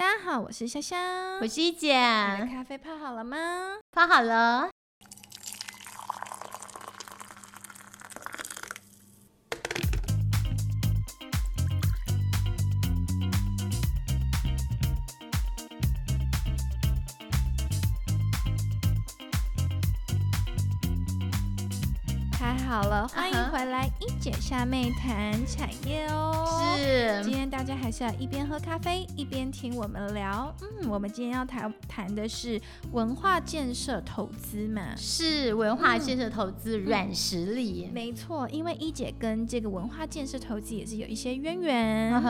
大家好，我是香香，我是一姐，你的咖啡泡好了吗？泡好了。姐下妹谈产业哦。是今天大家还是要一边喝咖啡一边听我们聊。嗯，我们今天要谈谈的是文化建设投资嘛。是文化建设投资软实力。没错，因为一姐跟这个文化建设投资也是有一些渊源。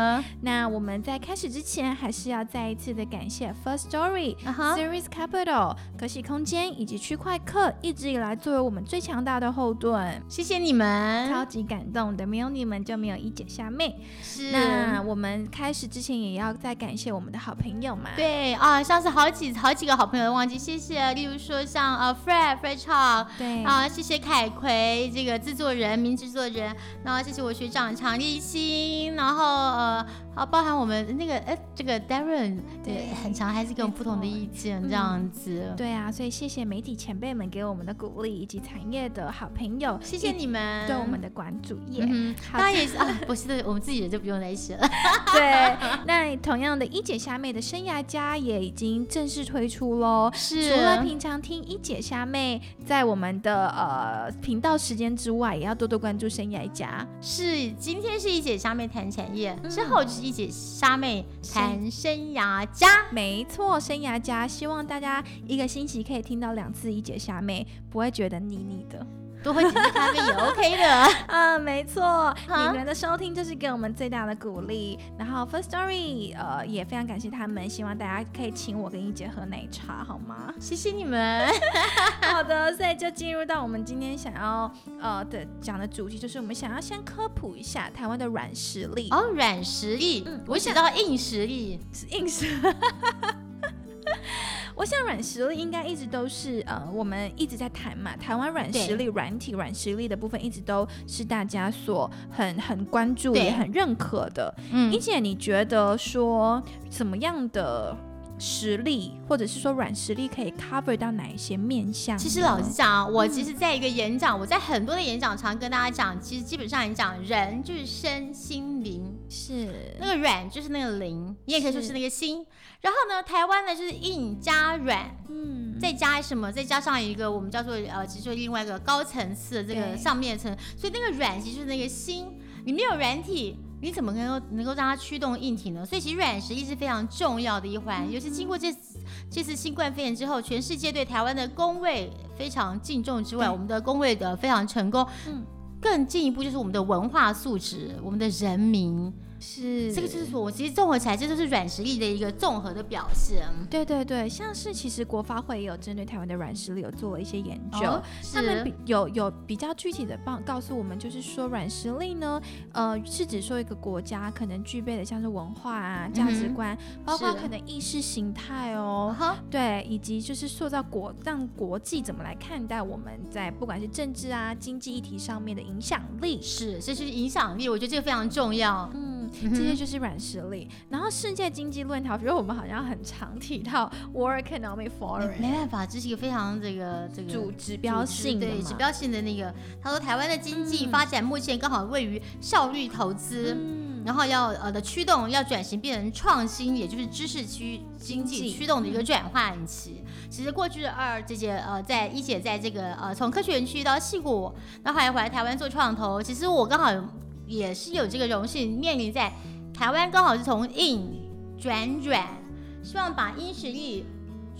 那我们在开始之前，还是要再一次的感谢 First Story、，Series Capital、可喜空间以及区块客一直以来作为我们最强大的后盾。谢谢你们。超级感动的，没有你们就没有一姐虾妹。是那我们开始之前也要再感谢我们的好朋友嘛。对啊，上次好几好几个好朋友都忘记谢谢，例如说像呃 Fred Fred Chow 对啊，谢谢凯奎这个制作人名制作人，然后谢谢我学长常立新，然后呃好包含我们那个哎这个 Darren 对对很长还是给我们不同的意见这样子。对啊，所以谢谢媒体前辈们给我们的鼓励，以及产业的好朋友，谢谢你们对我们的关注耶。嗯哼，好当然也是啊，不是的，我们自己人就不用再写了。对，那同样的，一姐虾妹的生涯家也已经正式推出喽。是除了平常听一姐虾妹在我们的呃频道时间之外，也要多多关注生涯家。是，今天是一姐虾妹谈产业，嗯之后就是一姐虾妹谈生涯家。没错，生涯家，希望大家一个星期可以听到两次一姐虾妹，不会觉得腻腻的。多喝几杯咖啡也 OK 的。啊，没错，你们的收听就是给我们最大的鼓励。然后 First Story，呃，也非常感谢他们，希望大家可以请我跟一姐喝奶茶，好吗？谢谢你们。好的，所以就进入到我们今天想要呃的讲的主题，就是我们想要先科普一下台湾的软实力，哦，软实力，嗯我写到硬实力。是硬实。我想软实力应该一直都是呃，我们一直在谈嘛。台湾软实力、软体、软实力的部分，一直都是大家所很很关注也很认可的。嗯一姐，你觉得说怎么样的实力，或者是说软实力，可以 cover 到哪一些面向？其实老实讲啊，我嗯其实在一个演讲，我在很多的演讲常跟大家讲，其实基本上你讲人就是身心灵，是那个软就是那个灵，你也可以说是是那个心。然后呢，台湾呢就是硬加软，嗯，再加什么？再加上一个我们叫做呃，其实就另外一个高层次的这个上面层，所以那个软其实就是那个心。你没有软体，你怎么能够能够让它驱动硬体呢？所以其实软实力是非常重要的一环。尤其经过这次这次新冠肺炎之后，全世界对台湾的工位非常敬重之外，我们的工位的非常成功。嗯更进一步就是我们的文化素质，我们的人民，是这个就是我其实综合起来，这就是软实力的一个综合的表现。对对对，像是其实国发会也有针对台湾的软实力有做了一些研究。哦他们比有有比较具体的报告诉我们，就是说软实力呢，呃，是指说一个国家可能具备的像是文化啊、价值观，包括可能意识形态哦，对，以及就是塑造国让国际怎么来看待我们在不管是政治啊、经济议题上面的影响力。是，这就是影响力，我觉得这个非常重要。嗯，这些就是软实力。然后世界经济论坛，比如我们好像很常提到 World Economic Forum 没办法，这是一个非常这个这个主指标性对指标性的那个。他说台湾的经济嗯发展目前刚好位于效率投资，嗯，然后要呃的驱动要转型变成创新，也就是知识区经济驱动的一个转换期。其实过去的二姐姐呃，在一姐在这个呃从科学园区到戏谷，然后还回来台湾做创投，其实我刚好也是有这个荣幸，面临在台湾刚好是从硬转软，希望把硬实力。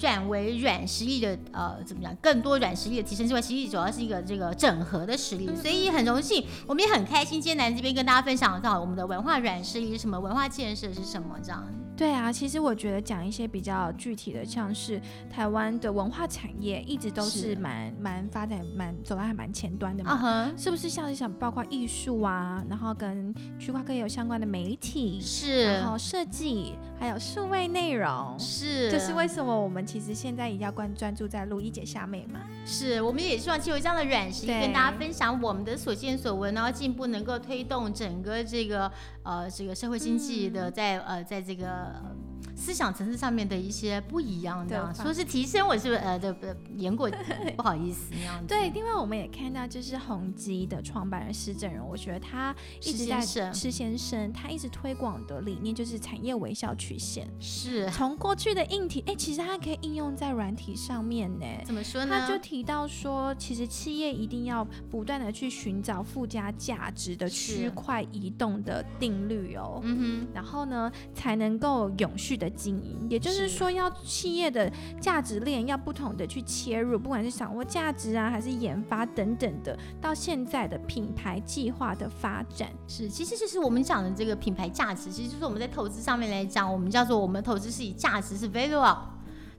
转为软实力的呃怎么讲？更多软实力的提升之外，其实主要是一个这个整合的实力，所以很荣幸，我们也很开心，今天来这边跟大家分享到我们的文化软实力是什么，文化建设是什么这样。对啊，其实我觉得讲一些比较具体的，像是台湾的文化产业一直都是是蛮蛮发展蛮走在还蛮前端的嘛。是不是像是想包括艺术啊，然后跟区块链有相关的媒体，是然后设计，还有数位内容，是，这是为什么我们其实现在也要关专注在录一姐下面嘛？是，我们也希望借由这样的软实力跟大家分享我们的所见所闻，然后进一步能够推动整个这个呃这个社会经济的在、呃在这个。呃思想层次上面的一些不一样，这样说是提升，我是不是呃对不对？言过 不好意思那样子。对，另外我们也看到，就是宏基的创办人施正荣，我觉得他一直在施先生，他一直推广的理念就是产业微笑曲线。是从过去的硬体，哎，其实它可以应用在软体上面呢。怎么说呢？他就提到说，其实企业一定要不断的去寻找附加价值的区块移动的定律哦。嗯哼然后呢，才能够永续的经营。也就是是说，要企业的价值链要不同的去切入，不管是掌握价值啊，还是研发等等的，到现在的品牌计划的发展。是，其实就是我们讲的这个品牌价值，其实就是我们在投资上面来讲，我们叫做我们投资是以价值是 value up。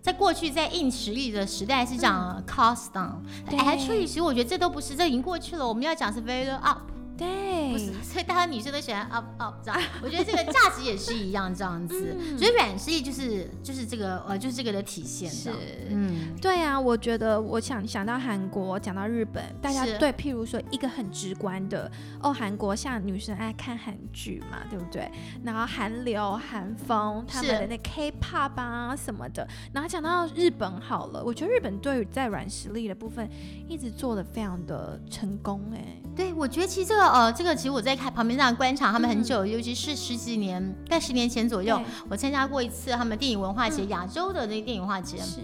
在过去，在硬实力的时代是讲 cost down，对其实我觉得这都不是，这已经过去了。我们要讲是 value up。对不是，所以大家女生都喜欢 up up 这样。我觉得这个价值也是一样这样子，嗯所以软实力就是就是这个呃就是这个的体现是。嗯，对啊，我觉得我想想到韩国，讲到日本，大家对，譬如说一个很直观的哦，韩国像女生爱看韩剧嘛，对不对？然后韩流、韩风，他们的那 K-pop 啊什么的。然后讲到日本好了，我觉得日本对于在软实力的部分一直做的非常的成功哎、对，我觉得其实这个呃这个其实我在看旁边这样观察他们很久，尤其是十几年，在十年前左右，我参加过一次他们电影文化节，嗯。亚洲的那个电影文化节。是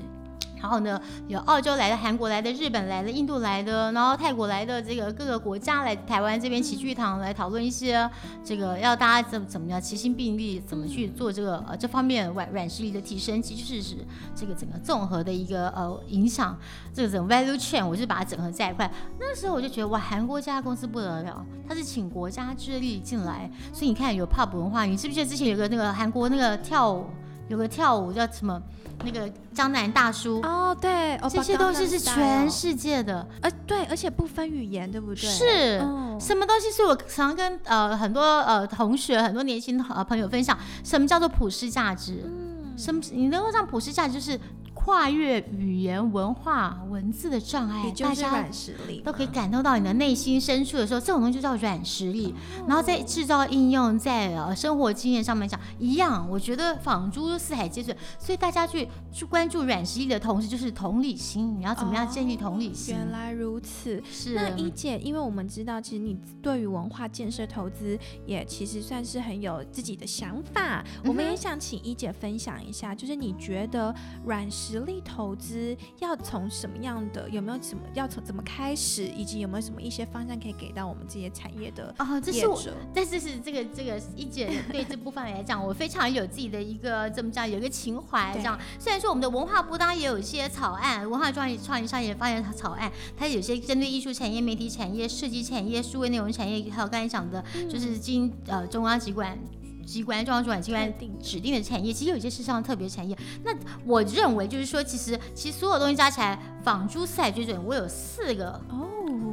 然后呢，有澳洲来的、韩国来的、日本来的、印度来的，然后泰国来的，这个各个国家来台湾这边齐聚一堂来讨论一些这个要大家怎怎么样齐心并力，怎么去做这个呃这方面软软实力的提升，其实是是这个整个综合的一个呃影响，这个整个 value chain，我就把它整合在一块。那时候我就觉得哇，韩国这家公司不得了，它是请国家之力进来，所以你看有 pub 文化，你记不记得之前有个那个韩国那个跳舞，有个跳舞叫什么？那个江南大叔，哦，对，哦这些东西是全，世界的，呃，对，而且不分语言，对不对？是哦什么东西？是我常跟呃很多呃同学、很多年轻呃朋友分享，什么叫做普世价值？嗯，什么？你能够让普世价值就是跨越语言、文化、文字的障碍也，就是大家软实力都可以感动到你的内心深处的时候，这种东西就叫软实力。然后在制造应用，在呃生活经验上面讲一样，我觉得仿诸四海皆准。所以大家去去关注软实力的同时，就是同理心，你要怎么样建立同理心？原来如此。是那一姐，因为我们知道，其实你对于文化建设投资也其实算是很有自己的想法。我们也想请一姐分享一下，就是你觉得软实力投资要从什么样的，有没有什么要从怎么开始，以及有没有什么一些方向可以给到我们这些产业的哦，这是我。但是是这个这个一姐对这部分来讲，我非常有自己的一个怎么讲，有一个情怀这样。虽然说我们的文化部当然也有一些草案，文化创意创意商业发展草案，它有些针对艺术产业、媒体产业、设计产业、数位内容产业，还有刚才讲的，就是经呃中央机关。机关、中央主管机关定指定的产业，其实有些是上特别产业。那我认为就是说，其实其实所有东西加起来，仿珠四海追准，我有四个哦，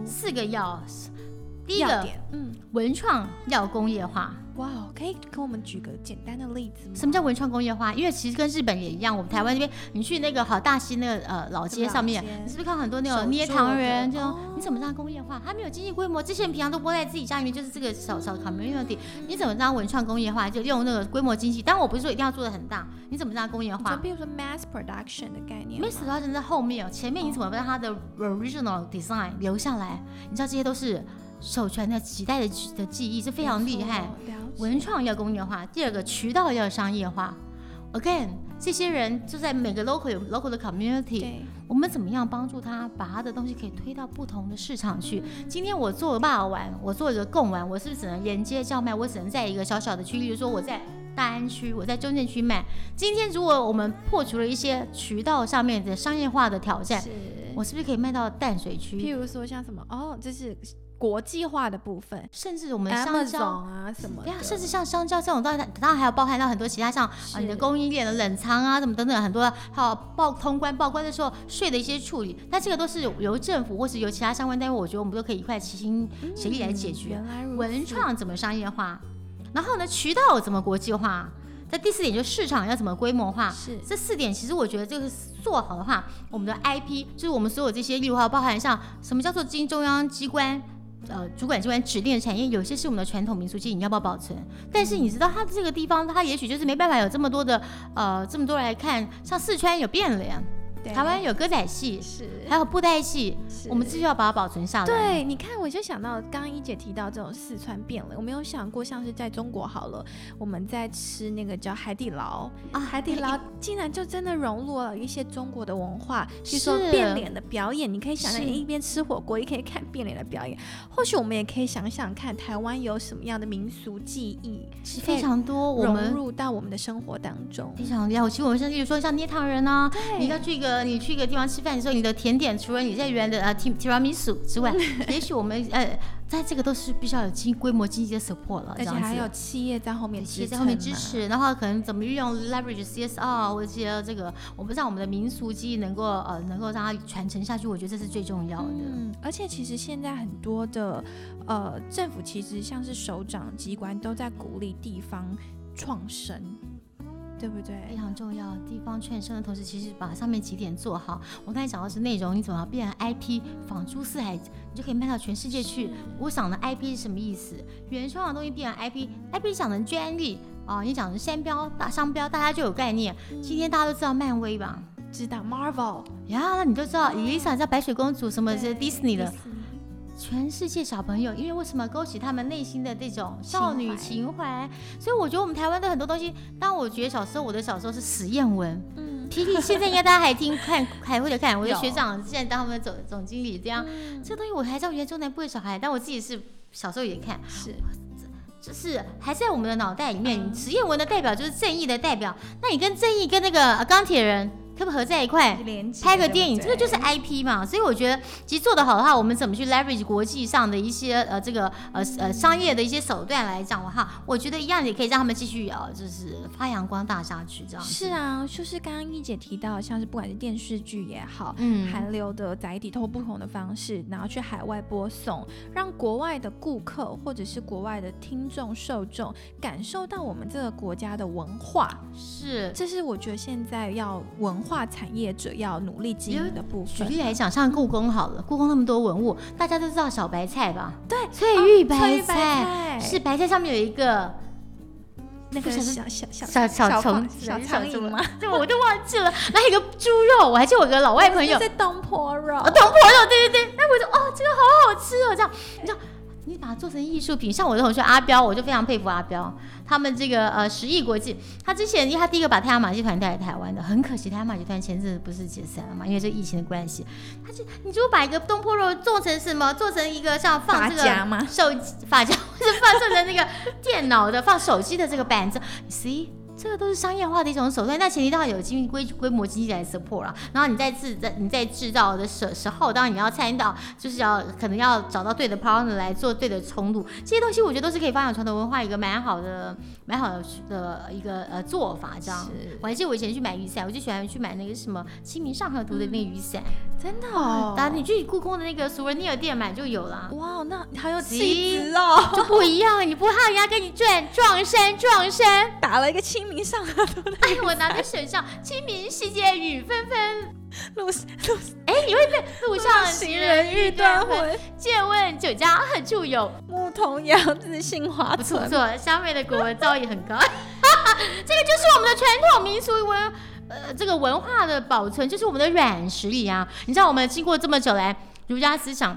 四个要。第一个，嗯，文创要工业化。哇哦，可以跟我们举个简单的例子吗？什么叫文创工业化？因为其实跟日本也一样，我们台湾这边，你去那个好大溪那个呃老街上面，你是不是看很多那种捏糖人？就哦你怎么让工业化？它没有经济规模，这些人平常都窝在自己家里面，就是这个小小 community，你怎么让文创工业化？就用那个规模经济。当然我不是说一定要做的很大，你怎么让它工业化？比如说 mass production 的概念，mass production 在后面哦，前面你怎么让它的 original design 留下来？你知道这些都是手传的几代的的记忆，是非常厉害。文创要工业化，第二个渠道要商业化。Again，这些人就在每个 local 有 local 的 community，我们怎么样帮助他把他的东西可以推到不同的市场去？今天我做了霸玩，我做一个贡丸，我是不是只能沿街叫卖？我只能在一个小小的区，例如说我在大安区，我在中正区卖。今天如果我们破除了一些渠道上面的商业化的挑战，是。我是不是可以卖到淡水区？譬如说像什么哦，这是国际化的部分甚至我们的香蕉。啊什么的，对啊，甚至像香蕉这种，当然当然还有包含到很多其他像啊你的供应链的冷藏啊，什么等等很多，还有报通关报关的时候税的一些处理，但这个都是由政府或是由其他相关单位，我觉得我们都可以一块齐心协力来解决。文创怎么商业化，然后呢渠道怎么国际化，那第四点就是市场要怎么规模化。是这四点其实我觉得这个做好的话，我们的 IP 就是我们所有这些，例如还有包含像什么叫做经中央机关呃主管机关指定的产业，有些是我们的传统民俗记，你要不要保存？但是你知道，它这个地方，它也许就是没办法有这么多的呃这么多来看，像四川有变了呀。台湾有歌仔戏，是还有布袋戏，我们继续要把它保存下来。对，你看，我就想到刚刚一姐提到这种四川变了，我没有想过像是在中国好了，我们在吃那个叫海底捞啊，海底捞竟然就真的融入了一些中国的文化，比如说变脸的表演，你可以想象一边吃火锅，也可以看变脸的表演。或许我们也可以想想看，台湾有什么样的民俗技艺，非常多，融入到我们的生活当中，非常厉害。我其实我们像例如说像捏糖人啊，你要去一个。你去一个地方吃饭的时候，你的甜点除了你在原的呃提提拉米苏之外，也许我们呃在这个都是必须要有经规模经济的 support 了，而且还有企业在后面企业在后面支持，然后可能怎么运用 leverage CSR 或者这个，我们让我们的民俗记忆能够呃能够让它传承下去，我觉得这是最重要的。嗯，而且其实现在很多的呃政府其实像是首长机关都在鼓励地方创生。对不对？非常重要。地方劝生的同时，其实把上面几点做好。我刚才讲的是内容，你总要变成 IP，仿诸四海，你就可以卖到全世界去。我想的 IP 是什么意思？原创的东西变成 IP，IP 讲的专利啊，你讲的商标、大商标，大家就有概念。今天大家都知道漫威吧？知道 Marvel 呀，那你就知道 Elsa 知道白雪公主什么是 Disney 的。全世界小朋友，因为为什么勾起他们内心的这种少女情怀？所以我觉得我们台湾的很多东西，当我觉得小时候我的小时候是实验文，嗯，皮皮现在应该大家还听看还会的看，我的学长现在当他们的总总经理这样，这东西我还知道原中南部的小孩，但我自己是小时候也看，是，就是还在我们的脑袋里面，实验文的代表就是正义的代表，那你跟正义跟那个钢铁人。可不合在一块拍个电影，这个就是 IP 嘛。所以我觉得，其实做得好的话，我们怎么去 leverage 国际上的一些呃这个呃呃商业的一些手段来讲的话，我觉得一样也可以让他们继续呃就是发扬光大下去这样。是啊，就是刚刚一姐提到，像是不管是电视剧也好，嗯，韩流的载体，通过不同的方式，然后去海外播送，让国外的顾客或者是国外的听众受众感受到我们这个国家的文化。是，这是我觉得现在要文。化产业者要努力经营的部分。举例来讲，像故宫好了，故宫那么多文物，大家都知道小白菜吧？对，翠玉白菜是白菜上面有一个那个小小小小虫小苍蝇吗？这我都忘记了。然后一个猪肉，我还记得我个老外朋友 是东坡肉，东坡肉，对对对。那我就哦，这个好好吃哦，这样你知道。你把它做成艺术品，像我的同学阿彪，我就非常佩服阿彪。他们这个呃十亿国际，他之前他第一个把太阳马戏团带来台湾的，很可惜太阳马戏团前阵子不是解散了嘛，因为这疫情的关系。他就你就把一个东坡肉做成什么？做成一个像放这个手机发夹，或 者放做成那个电脑的放手机的这个板子，see。这个都是商业化的一种手段，那前提当然有经规规模经济来 support 了。然后你在制在你在制造的时时候，当然你要参与到，就是要可能要找到对的 partner 来做对的冲突，这些东西我觉得都是可以发扬传统文化一个蛮好的蛮好的的一个呃做法。这样，我还记得我以前去买雨伞，我就喜欢去买那个什么《清明上河图》的那个雨伞，真的哦。然后你去故宫的那个 Surenir 店买就有了。哇，那好有气质哦，就不一样，你不怕人家跟你转撞衫撞衫，打了一个清。清明上河图，哎，我拿在手上。清明时节雨纷纷，路路，哎，你会背路上行人欲断魂。借问酒家何处有？牧童遥指杏花村。不错，香妹的国文造诣很高。这个就是我们的传统民俗文，呃，这个文化的保存，就是我们的软实力啊。你知道，我们经过这么久来，儒家思想。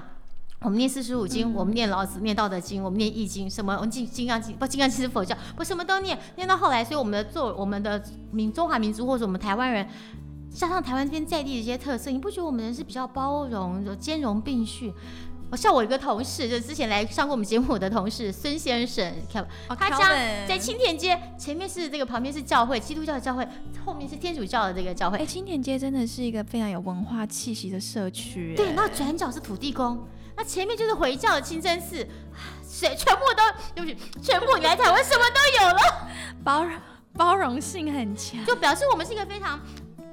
我们念四书五经，我们念老子，念道德经，我们念易经，什么？我们金金刚经不？金刚经是佛教，不什么都念。念到后来，所以我们的做我们的民中华民族或者我们台湾人，加上台湾这边在地的一些特色，你不觉得我们人是比较包容、兼容并蓄？我像我一个同事，就之前来上过我们节目的同事孙先生，看他家在青田街前面是这个旁边是教会，基督教的教会，后面是天主教的这个教会。哎，青田街真的是一个非常有文化气息的社区。对，那转角是土地公。那前面就是回教的清真寺，谁全部都对不起，全部你来台湾什么都有了，包容包容性很强，就表示我们是一个非常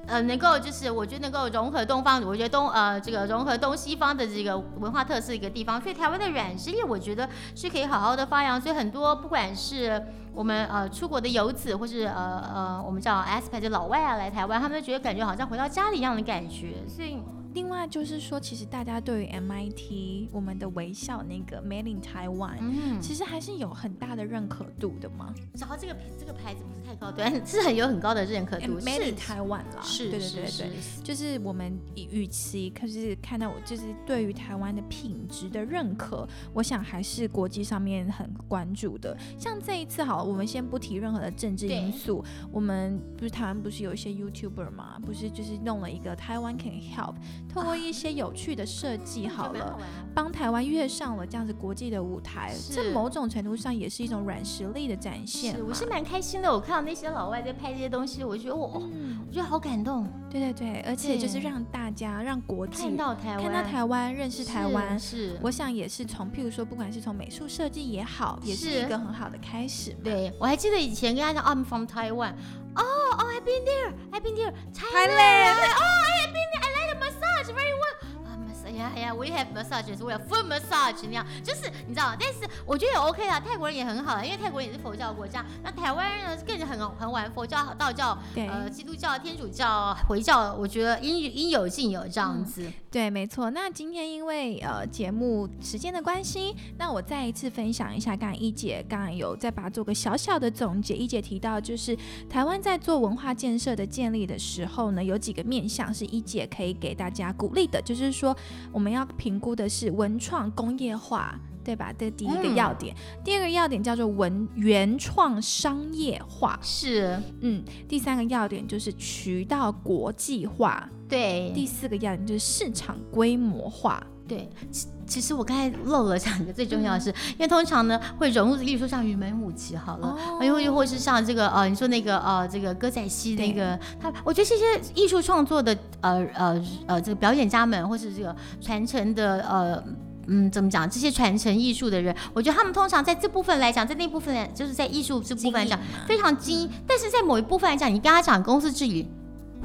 呃能够就是我觉得能够融合东方，我觉得东呃这个融合东西方的这个文化特色一个地方，所以台湾的软实力我觉得是可以好好的发扬，所以很多不管是我们呃出国的游子，或是呃呃我们叫就老外啊来台湾，他们都觉得感觉好像回到家里一样的感觉，所以。另外就是说，其实大家对于 MIT 我们的微笑那个 Made in Taiwan，嗯，其实还是有很大的认可度的嘛。然后这个这个牌子不是太高端，是很有很高的认可度。Made in Taiwan 啦，是，对对对对，就是我们与其可是看到我就是对于台湾的品质的认可，我想还是国际上面很关注的。像这一次好，我们先不提任何的政治因素，我们不是台湾不是有一些 YouTuber 嘛，不是就是弄了一个台湾 Can Help。通过一些有趣的设计，好了，帮台湾跃上了这样子国际的舞台，这某种程度上也是一种软实力的展现。我是蛮开心的，我看到那些老外在拍这些东西，我觉得我，我觉得好感动。对对对，而且就是让大家让国际看到台湾，看到台湾，认识台湾，是，我想也是从譬如说，不管是从美术设计也好，也是一个很好的开始。对我还记得以前跟他讲，I'm from Taiwan。哦哦，I've been there, I've been there, Thailand. Oh, I've been 呀哎呀，We have massage，是为了 full massage 那样，就是你知道，但是我觉得也 OK 啦，泰国人也很好，因为泰国人也是佛教国家。那台湾人呢，更是很很玩佛教、道教、呃基督教、天主教、回教，我觉得应应有尽有这样子。对，没错。那今天因为呃节目时间的关系，那我再一次分享一下，刚才一姐刚刚有再把它做个小小的总结。一姐提到，就是台湾在做文化建设的建立的时候呢，有几个面向是一姐可以给大家鼓励的，就是说。我们要评估的是文创工业化，对吧？这第一个要点。第二个要点叫做文原创商业化，是。嗯，第三个要点就是渠道国际化，对。第四个要点就是市场规模化。对，其其实我刚才漏了讲一个最重要的是，因为通常呢会融入，例如说像云门舞集好了，又又或是像这个呃，你说那个呃，这个歌仔戏那个，他我觉得这些艺术创作的呃呃呃这个表演家们，或是这个传承的呃嗯怎么讲，这些传承艺术的人，我觉得他们通常在这部分来讲，在那部分就是在艺术这部分来讲非常精，但是在某一部分来讲，你跟他讲公司治理。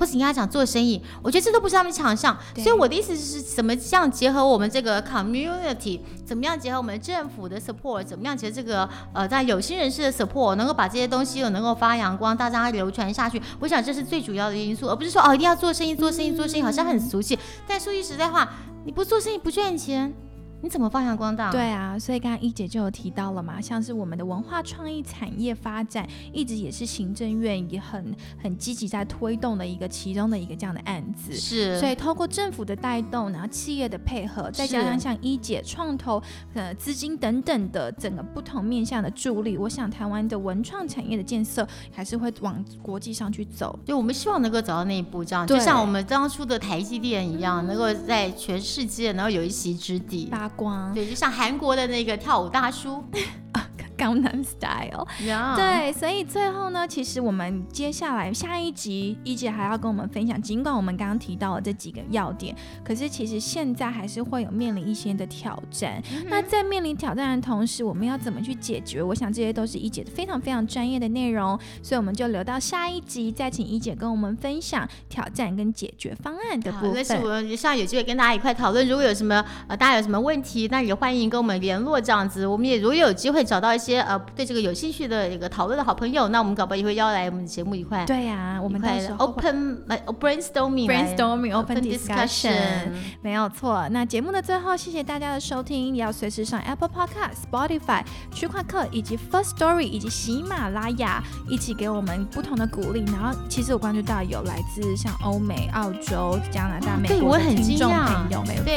或是你跟他讲做生意，我觉得这都不是他们强项。所以我的意思是，怎么样结合我们这个 community，怎么样结合我们政府的 support，怎么样结合这个呃在有心人士的 support，能够把这些东西能够发扬光大，让它流传下去。我想这是最主要的因素，而不是说哦一定要做生意，做生意，做生意，好像很俗气。但说句实在话，你不做生意不赚钱。你怎么发扬光大？对啊，所以刚刚一姐就有提到了嘛，像是我们的文化创意产业发展，一直也是行政院也很很积极在推动的一个其中的一个这样的案子。是，所以透过政府的带动，然后企业的配合，再加上像一姐创投呃资金等等的整个不同面向的助力，我想台湾的文创产业的建设还是会往国际上去走。就我们希望能够走到那一步，这样就像我们当初的台积电一样，能够在全世界然后有一席之地。光对，就像韩国的那个跳舞大叔。江南 style，对，所以最后呢，其实我们接下来下一集一姐还要跟我们分享，尽管我们刚刚提到了这几个要点，可是其实现在还是会有面临一些的挑战。那在面临挑战的同时，我们要怎么去解决？我想这些都是一姐非常非常专业的内容，所以我们就留到下一集再请一姐跟我们分享挑战跟解决方案的部分。那是我们希望有机会跟大家一块讨论。如果有什么呃大家有什么问题，那也欢迎跟我们联络这样子。我们也如果有机会找到一些。些呃对这个有兴趣的一个讨论的好朋友，那我们搞不好也会邀来我们节目一块。对呀，我们开始 open brainstorming，brainstorming，open discussion，没有错。那节目的最后，谢谢大家的收听，也要随时上 Apple Podcast、Spotify、区块客以及 First Story 以及喜马拉雅一起给我们不同的鼓励。然后，其实我关注到有来自像欧美、澳洲、加拿大、美国的听众朋友，没有错。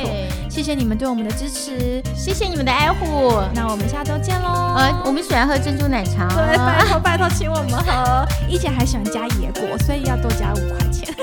谢谢你们对我们的支持，谢谢你们的爱护。那我们下周见喽。我们喜欢喝珍珠奶茶。对，拜托拜托，请我们喝。以前还喜欢加野果，所以要多加五块钱。